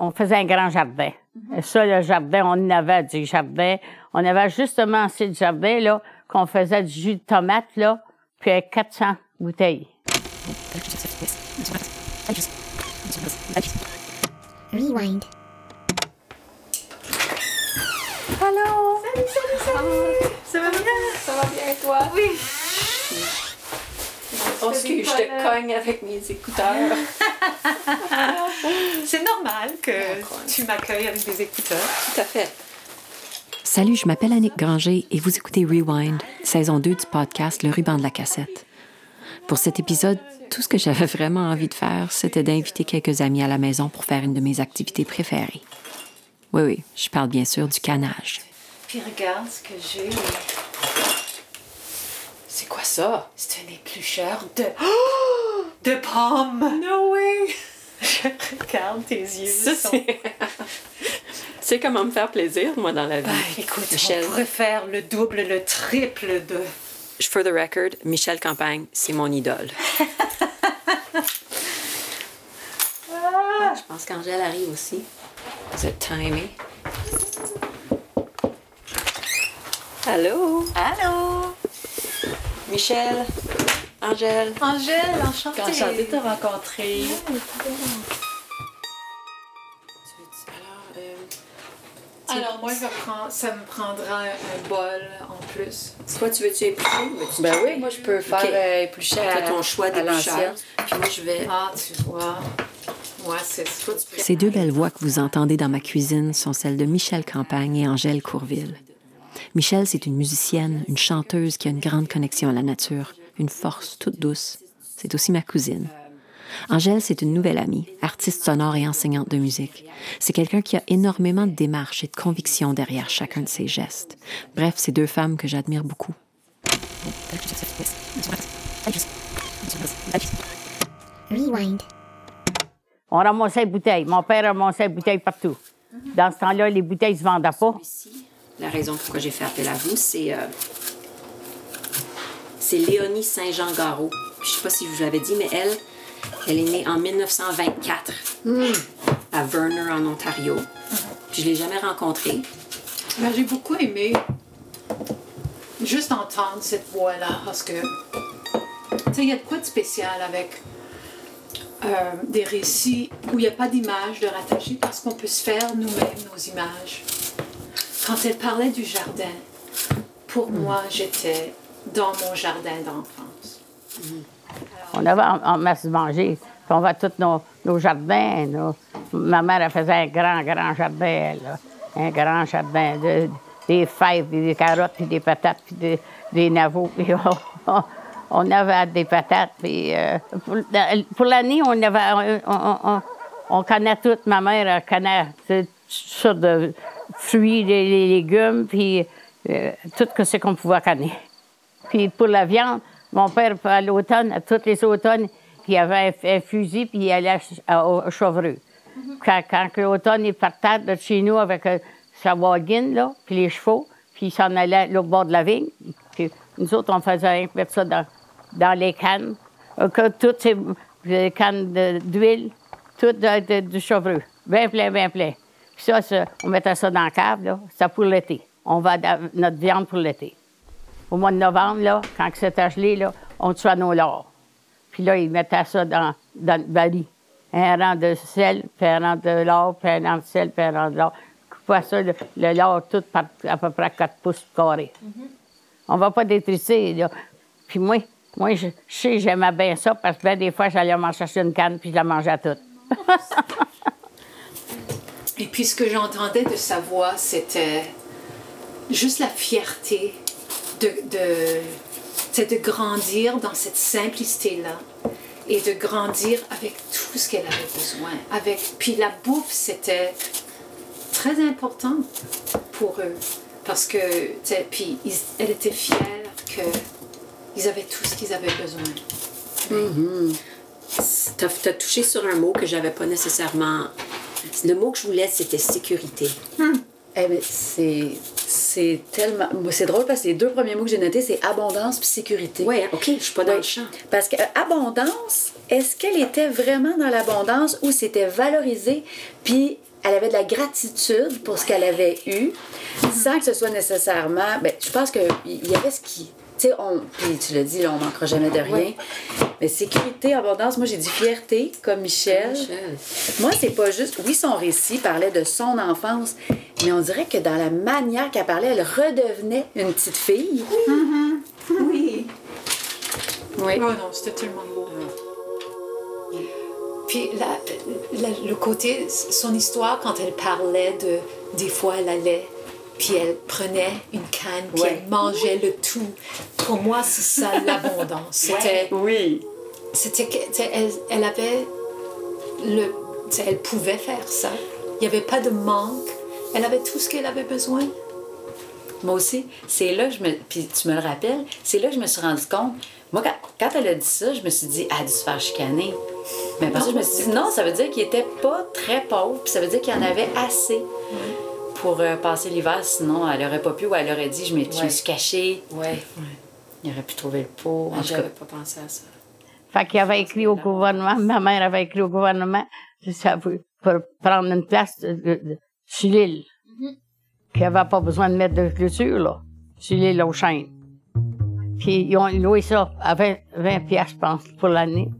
on faisait un grand jardin. Ça, le jardin, on en avait du jardin. On avait justement assez de jardin, là, qu'on faisait du jus de tomate, là, puis avec 400 bouteilles. Rewind. Allô? Salut, salut, salut! Ça va bien? Ça va bien, toi? Oui. Oh, excuse, je te cogne avec mes écouteurs. C'est normal que tu m'accueilles avec des écouteurs. Tout à fait. Salut, je m'appelle Annick Granger et vous écoutez Rewind, saison 2 du podcast Le ruban de la cassette. Pour cet épisode, tout ce que j'avais vraiment envie de faire, c'était d'inviter quelques amis à la maison pour faire une de mes activités préférées. Oui, oui, je parle bien sûr du canage. Puis regarde ce que j'ai. C'est quoi ça? C'est un éplucheur de. De pommes! No way! Je regarde tes yeux. Ça, ils sont- c'est. c'est comment me faire plaisir, moi, dans la vie. Ah, écoute, Michel. on pourrait faire le double, le triple de. For the record, Michel Campagne, c'est mon idole. Ah, je pense qu'Angèle arrive aussi. Vous êtes timé. Allô? Allô? Michel? Angèle? Angèle, enchantée. Enchantée de te rencontrer. Alors, euh, Alors, moi, je vais prendre, ça me prendra un bol en plus. toi, tu veux-tu éplucher ou veux-tu Ben oui, moi je peux faire Ok. euh, éplucher à, ton choix l'ancienne. Puis moi, je vais. Ah, tu vois. Moi, c'est. Ces deux belles voix que vous entendez dans ma cuisine sont celles de Michel Campagne et Angèle Courville. Michel, c'est une musicienne, une chanteuse qui a une grande connexion à la nature, une force toute douce. C'est aussi ma cousine. Angèle, c'est une nouvelle amie, artiste sonore et enseignante de musique. C'est quelqu'un qui a énormément de démarche et de conviction derrière chacun de ses gestes. Bref, c'est deux femmes que j'admire beaucoup. Rewind. On ramassait les bouteilles. Mon père ramassait les bouteilles partout. Dans ce temps-là, les bouteilles ne se vendaient pas. La raison pourquoi j'ai fait appel à vous, c'est. euh, c'est Léonie Saint-Jean-Garot. Je sais pas si je vous l'avais dit, mais elle, elle est née en 1924 à Verner, en Ontario. Puis je l'ai jamais rencontrée. Ben, j'ai beaucoup aimé juste entendre cette voix-là parce que, tu sais, il y a de quoi de spécial avec euh, des récits où il n'y a pas d'image de rattacher parce qu'on peut se faire nous-mêmes nos images. Quand elle parlait du jardin, pour moi, j'étais dans mon jardin d'enfance. On avait en, masse manger. On va tous nos, nos jardins. nos- Ma mère, elle faisait un grand, grand jardin, là. Un grand jardin. de- des fèves, puis des carottes, puis des patates, puis des, des navots. Puis on, on avait des patates. Puis euh, pour, pour l'année, on avait... On, on- on- on connaît tout. Ma mère, elle connaît toutes sortes de fruits, les, les légumes, puis euh, tout ce qu'on pouvait connaître. Puis pour la viande, mon père, à l'automne, à tous les automnes, puis il avait un, un fusil, puis il allait à, au Chevreux. Quand, quand que l'automne, il partait de chez nous avec euh, sa wagon, là, puis les chevaux, puis il s'en allait là, au bord de la vigne. Puis nous autres, on faisait rien que mettre ça dans, dans les cannes. Euh, toutes ces euh, cannes d'huile, toutes de- de- du Chevreux. Bien plein, bien plein. Puis ça, ça, on mettait ça dans la cave, là. C'était pour l'été. On va dans notre viande pour l'été. Au mois de novembre, là, quand c'était gelé, là, on tuait nos lords. Puis là, ils mettaient ça dans, dans le baril. Un rang de sel, puis un rang de lard, puis un rang de sel, puis un rang de lard. Ça, le, le lard, tout par à peu près 4 pouces carrés. On va pas détrisser, là. Puis moi, moi je, je sais, j'aimais bien ça, parce que ben, des fois, j'allais m'en chercher une canne, puis je la mangeais toute. Et puis ce que j'entendais de sa voix, c'était juste la fierté de, de, de grandir dans cette simplicité-là et de grandir avec tout ce qu'elle avait besoin. Avec, puis la bouffe, c'était très important pour eux parce que, tu puis elle était fière qu'ils avaient tout ce qu'ils avaient besoin. T'as as touché sur un mot que j'avais pas nécessairement. Le mot que je voulais, c'était sécurité. Eh ben, c'est c'est tellement c'est drôle parce que les deux premiers mots que j'ai notés c'est abondance puis sécurité. Ouais, ok, je suis pas dans Oui. le champ. Parce que euh, abondance, est-ce qu'elle était vraiment dans l'abondance ou c'était valorisé puis elle avait de la gratitude pour ce qu'elle avait eu, sans que ce soit nécessairement. Ben, je pense qu'il y avait ce qui. Tu sais, on. Puis tu l'as dit, là, on manquera jamais de rien. Mais sécurité, abondance, moi j'ai dit fierté, comme Michel. Michel. Moi, c'est pas juste. Oui, son récit parlait de son enfance, mais on dirait que dans la manière qu'elle parlait, elle redevenait une petite fille. Oui. Oui. Oh non, c'était tellement beau. Puis la- la- le côté, son histoire, quand elle parlait de. Des fois, elle allait, puis elle prenait une canne, puis Ouais. elle mangeait le tout. Pour moi, c'est ça l'abondance. C'était. Oui. C'était que, sais, elle, elle avait le. elle pouvait faire ça. Il n'y avait pas de manque. Elle avait tout ce qu'elle avait besoin. Moi aussi, c'est là que je me. Puis tu me le rappelles, c'est là que je me suis rendu compte. Moi, quand, quand elle a dit ça, je me suis dit, elle a dû se faire chicaner. Mais après ça, je me suis dit, non, ça veut dire qu'il était pas très pauvre, puis ça veut dire qu'il en avait assez pour euh, passer l'hiver, sinon elle aurait pas pu ou elle aurait dit, je me, je me Ouais. suis cachée. Ouais. Il aurait pu trouver le pot. Cas, J'avais pas pensé à ça. Fait qu'il avait écrit au gouvernement, ma mère avait écrit au gouvernement ça, pour, pour prendre une place de, de- de- sur l'île. Qu'il n'y avait pas besoin de mettre de clôture, là, sur l'île aux chênes. Puis ils ont loué ça à 20, 20 piastres, je pense, pour l'année.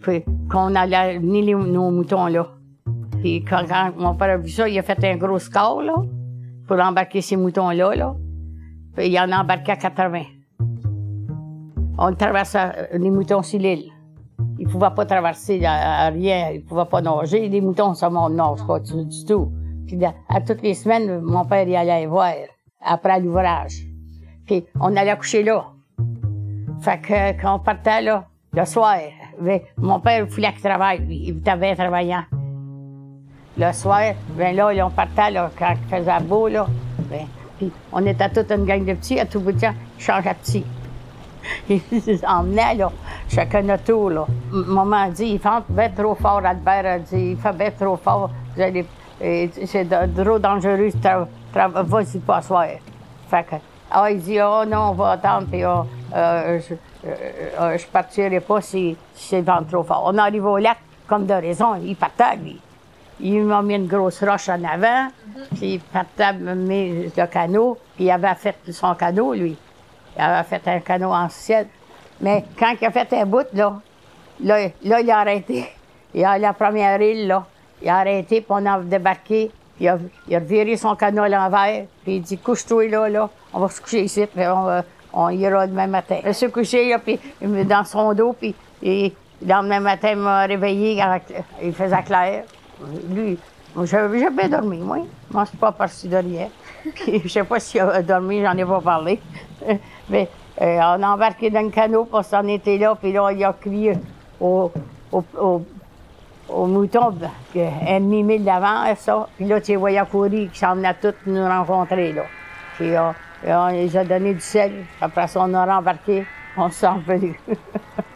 Puis qu'on allait venir les- nos moutons là. Puis quand, quand mon père a vu ça, il a fait un gros score, là, pour embarquer ces moutons-là, là. Puis il en a embarqué à 80. On traversait les moutons sur l'île. Ils ne pouvaient pas traverser à, à rien, ils ne pouvaient pas nager. Les moutons, ça ne nage pas du, du tout. Puis à toutes les semaines, mon père y allait voir après l'ouvrage. Puis on allait coucher là. Fait que quand on partait là, le soir, ben, mon père voulait qu'il travaille, lui. Il était bien travaillant. Le soir, ben là, on partait là, quand il faisait beau, là. Ben, puis on était toute une gang de petits, à tout bout de temps, ils changeaient de petits. Ils emmenaient, là, chacun notre tour, là. Maman a dit, il fait bien trop fort, Albert a dit, il fait bien trop fort. C'est trop dangereux, vas-y pas soir. Fait que, ah, il dit, oh non, on va attendre, puis oh, je, euh, euh, partirai pas si, si c'est vent trop fort. On arrive au lac, comme de raison, il partait, lui. Il m'a mis une grosse roche en avant, puis il partait mettre le canot, puis il avait fait son canot, lui. Il avait fait un canot en ciel. Mais quand il a fait un bout, là, là, là il a arrêté. Il a la première île, là. Il a arrêté, puis on a débarqué. Il a, il a viré son canot à l'envers, puis il dit Couche-toi là, là, on va se coucher ici, puis on, va- on ira demain matin. Il s'est couché, là, puis dans son dos, puis le lendemain matin, il m'a réveillé, il faisait clair. Lui, j'ai bien dormi, moi. Moi, suis pas parti de rien. Puis, je sais pas s'il a dormi, j'en ai pas parlé. Mais euh, on a embarqué dans le canot, parce qu'on était là, puis là, il a crié au, au, au, au mouton, un demi-mille d'avant, ça. Puis là, tu les voyais courir, qui s'en venaient tous nous rencontrer, là. Puis euh, on les a donné du sel. Après ça, on a rembarqué, on s'est revenu.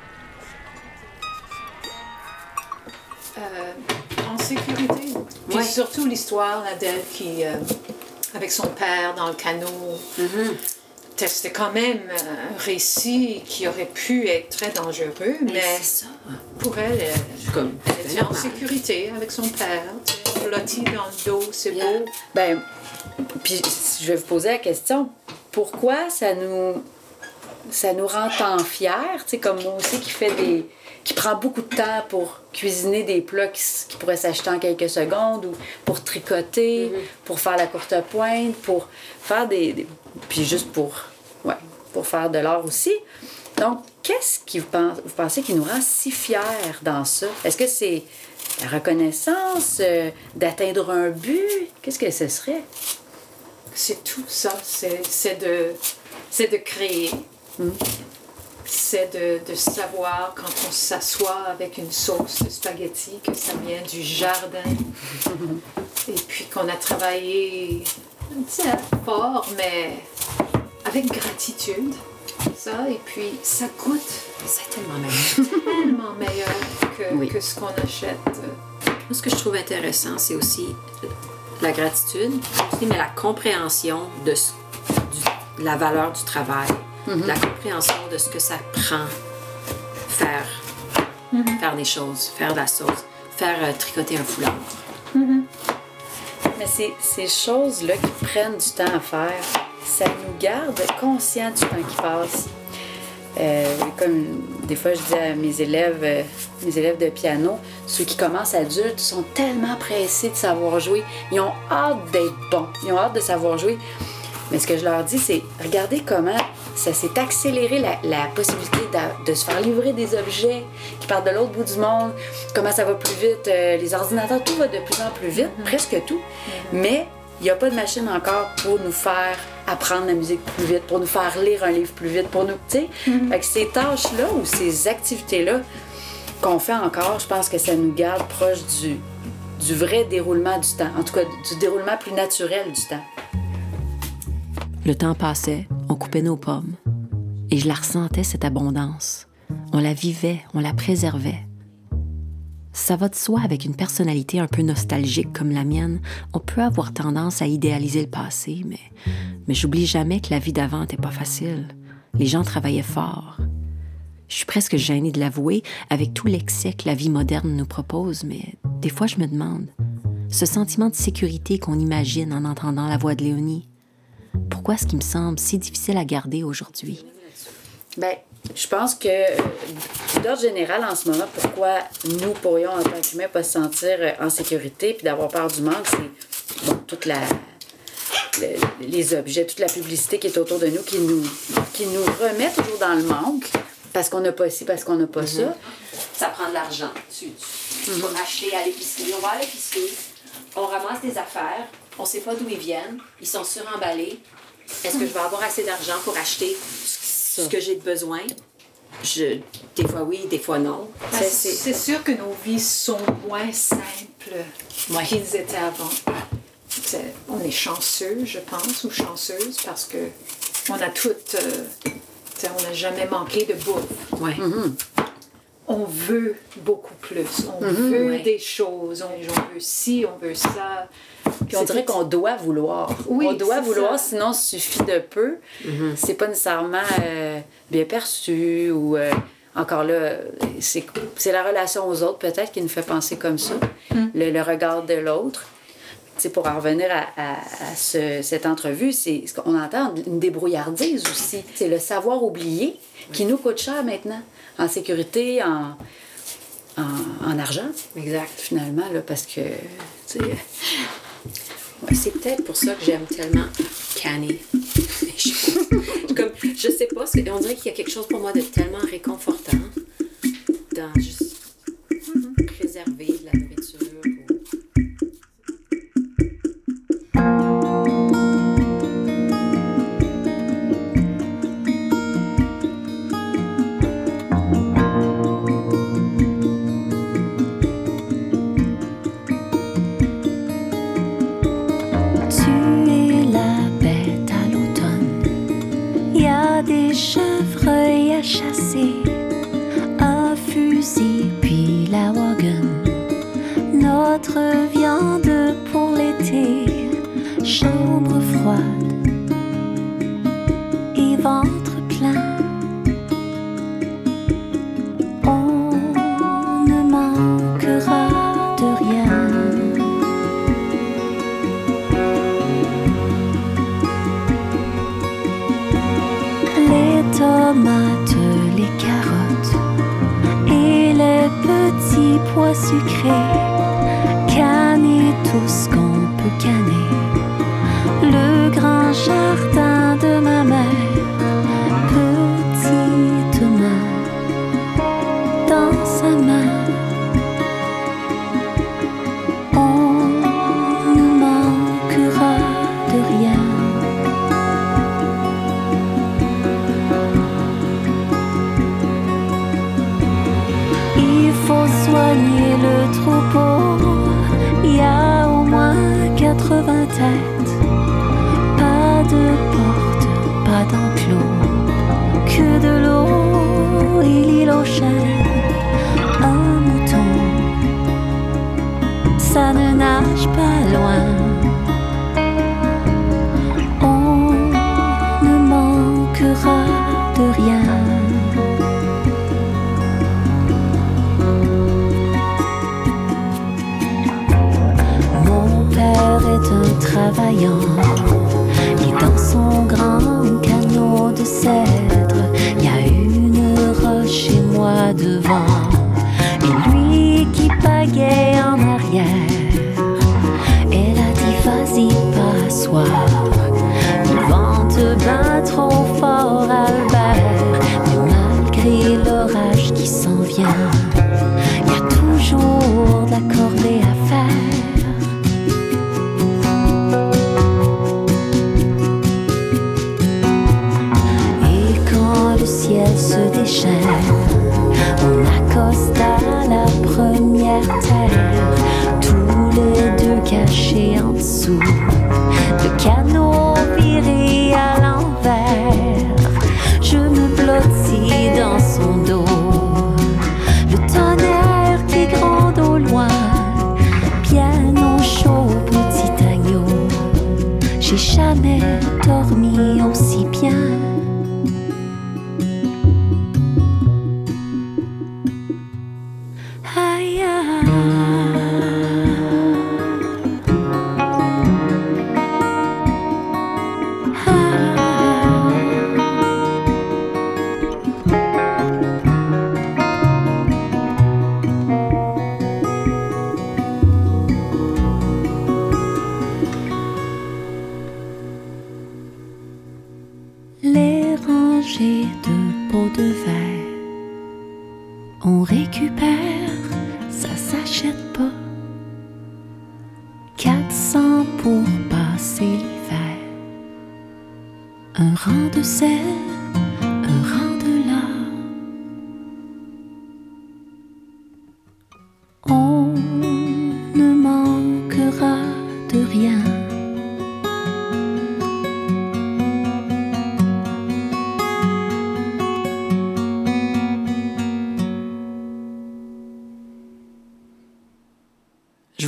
sécurité. Puis Ouais. surtout l'histoire d'elle qui, euh, avec son père dans le canot. C'était quand même un récit qui aurait pu être très dangereux, mais, ça. pour elle, elle, Comme, elle c'est était en sécurité avec son père. Blotti dans le dos, c'est beau. Ben, puis je vais vous poser la question pourquoi ça nous ça nous rend tant fiers, comme moi aussi qui fait des qui prend beaucoup de temps pour cuisiner des plats qui, pourraient s'acheter en quelques secondes ou pour tricoter, pour faire la courte pointe, pour faire des, des- puis juste pour ouais, pour faire de l'art aussi. Donc, qu'est-ce qui vous, pense, vous pensez qui nous rend si fiers dans ça? Est-ce que c'est la reconnaissance, euh, d'atteindre un but? Qu'est-ce que ce serait? C'est tout ça, c'est de, c'est de créer. C'est de, de savoir quand on s'assoit avec une sauce de spaghetti que ça vient du jardin. Et puis qu'on a travaillé fort, mais avec gratitude. Ça, et puis ça coûte C'est tellement meilleur. tellement meilleur que, Oui. que ce qu'on achète. Moi, ce que je trouve intéressant, c'est aussi la gratitude, mais la compréhension de la valeur du travail, la compréhension de ce que ça prend faire, faire des choses, faire de la sauce, faire euh, tricoter un foulard. Mais ces, ces choses-là qui prennent du temps à faire, ça nous garde conscients du temps qui passe. Euh, comme des fois je dis à mes élèves, euh, mes élèves de piano, ceux qui commencent adultes sont tellement pressés de savoir jouer. Ils ont hâte d'être bons. Ils ont hâte de savoir jouer. Mais ce que je leur dis, c'est regardez comment ça s'est accéléré la, la possibilité de, de se faire livrer des objets qui partent de l'autre bout du monde, comment ça va plus vite, euh, les ordinateurs, tout va de plus en plus vite, presque tout. Mais il n'y a pas de machine encore pour nous faire apprendre la musique plus vite, pour nous faire lire un livre plus vite, pour nous, tu sais. Que ces tâches-là ou ces activités-là qu'on fait encore, je pense que ça nous garde proche du, du vrai déroulement du temps, en tout cas du déroulement plus naturel du temps. Le temps passait, on coupait nos pommes. Et je la ressentais, cette abondance. On la vivait, on la préservait. Ça va de soi avec une personnalité un peu nostalgique comme la mienne. On peut avoir tendance à idéaliser le passé, mais, mais j'oublie jamais que la vie d'avant n'était pas facile. Les gens travaillaient fort. Je suis presque gênée de l'avouer avec tout l'excès que la vie moderne nous propose, mais des fois je me demande, ce sentiment de sécurité qu'on imagine en entendant la voix de Léonie, pourquoi est-ce qu'il me semble si difficile à garder aujourd'hui? Ben, je pense que, d'ordre général, en ce moment, pourquoi nous pourrions, en tant qu'humains, pas se sentir euh, en sécurité puis d'avoir peur du manque, c'est bon, toute la, le- les objets, toute la publicité qui est autour de nous qui nous, qui nous remet toujours dans le manque parce qu'on n'a pas ci, parce qu'on n'a pas ça. Ça prend de l'argent. Tu, tu, tu vas acheter à l'épicerie. On va à l'épicerie, on ramasse des affaires, on sait pas d'où ils viennent, ils sont suremballés. Est-ce que je vais avoir assez d'argent pour acheter ce ce que j'ai de besoin? Je, des fois oui, des fois non. Ben, C'est- sûr que nos vies sont moins simples Ouais. qu'ils étaient avant. On est chanceux, je pense, ou chanceuse, parce que on a toutes. euh, on n'a jamais manqué de bouffe. Ouais. On veut beaucoup plus. On veut Ouais. des choses. On, on veut ci, on veut ça. Puis on dirait qu'on doit vouloir. Oui, on doit vouloir, ça. sinon suffit de peu. C'est pas nécessairement euh, bien perçu ou euh, encore là, c'est la relation aux autres peut-être qui nous fait penser comme ça, le, le regard de l'autre. Pour en revenir à, à- à ce- cette entrevue, c'est ce qu'on entend une débrouillardise aussi. C'est le savoir oublier qui nous coûte cher maintenant, en sécurité, en, en, en argent Exact. finalement, là, parce que, tu sais, Ouais, C'est peut-être pour ça que j'aime tellement les choses. Comme, je sais pas, on dirait qu'il y a quelque chose pour moi de tellement réconfortant dans juste préserver de la petits qui de pots de verre,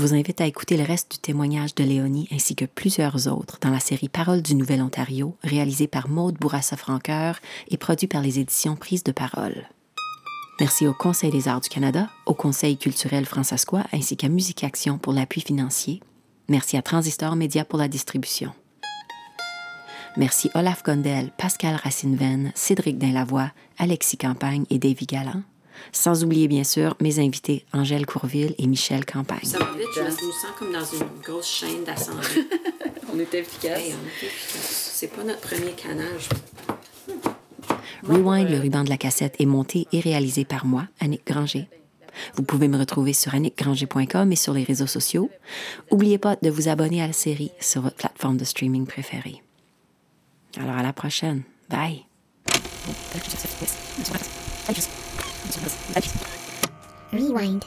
vous invite à écouter le reste du témoignage de Léonie ainsi que plusieurs autres dans la série Paroles du Nouvel Ontario, réalisée par Maude Bourassa-Francoeur et produit par les éditions Prise de Parole. Merci au Conseil des arts du Canada, au Conseil culturel francescois ainsi qu'à Musique Action pour l'appui financier. Merci à Transistor Média pour la distribution. Merci Olaf Gondel, Pascal Racine-Venn, Cédric Dainlavoie, Alexis Campagne et Davy Galland. Sans oublier bien sûr mes invités Angèle Courville et Michel Campagne. Ça va vite, je me sens comme dans une grosse chaîne d'assemblée. On est efficace. Hey, on est efficace. C'est pas notre premier canage. Rewind, le ruban de la cassette, est monté et réalisé par moi, Annick Granger. Vous pouvez me retrouver sur annickgranger.com et sur les réseaux sociaux. N'oubliez pas de vous abonner à la série sur votre plateforme de streaming préférée. Alors à la prochaine. Bye. Rewind.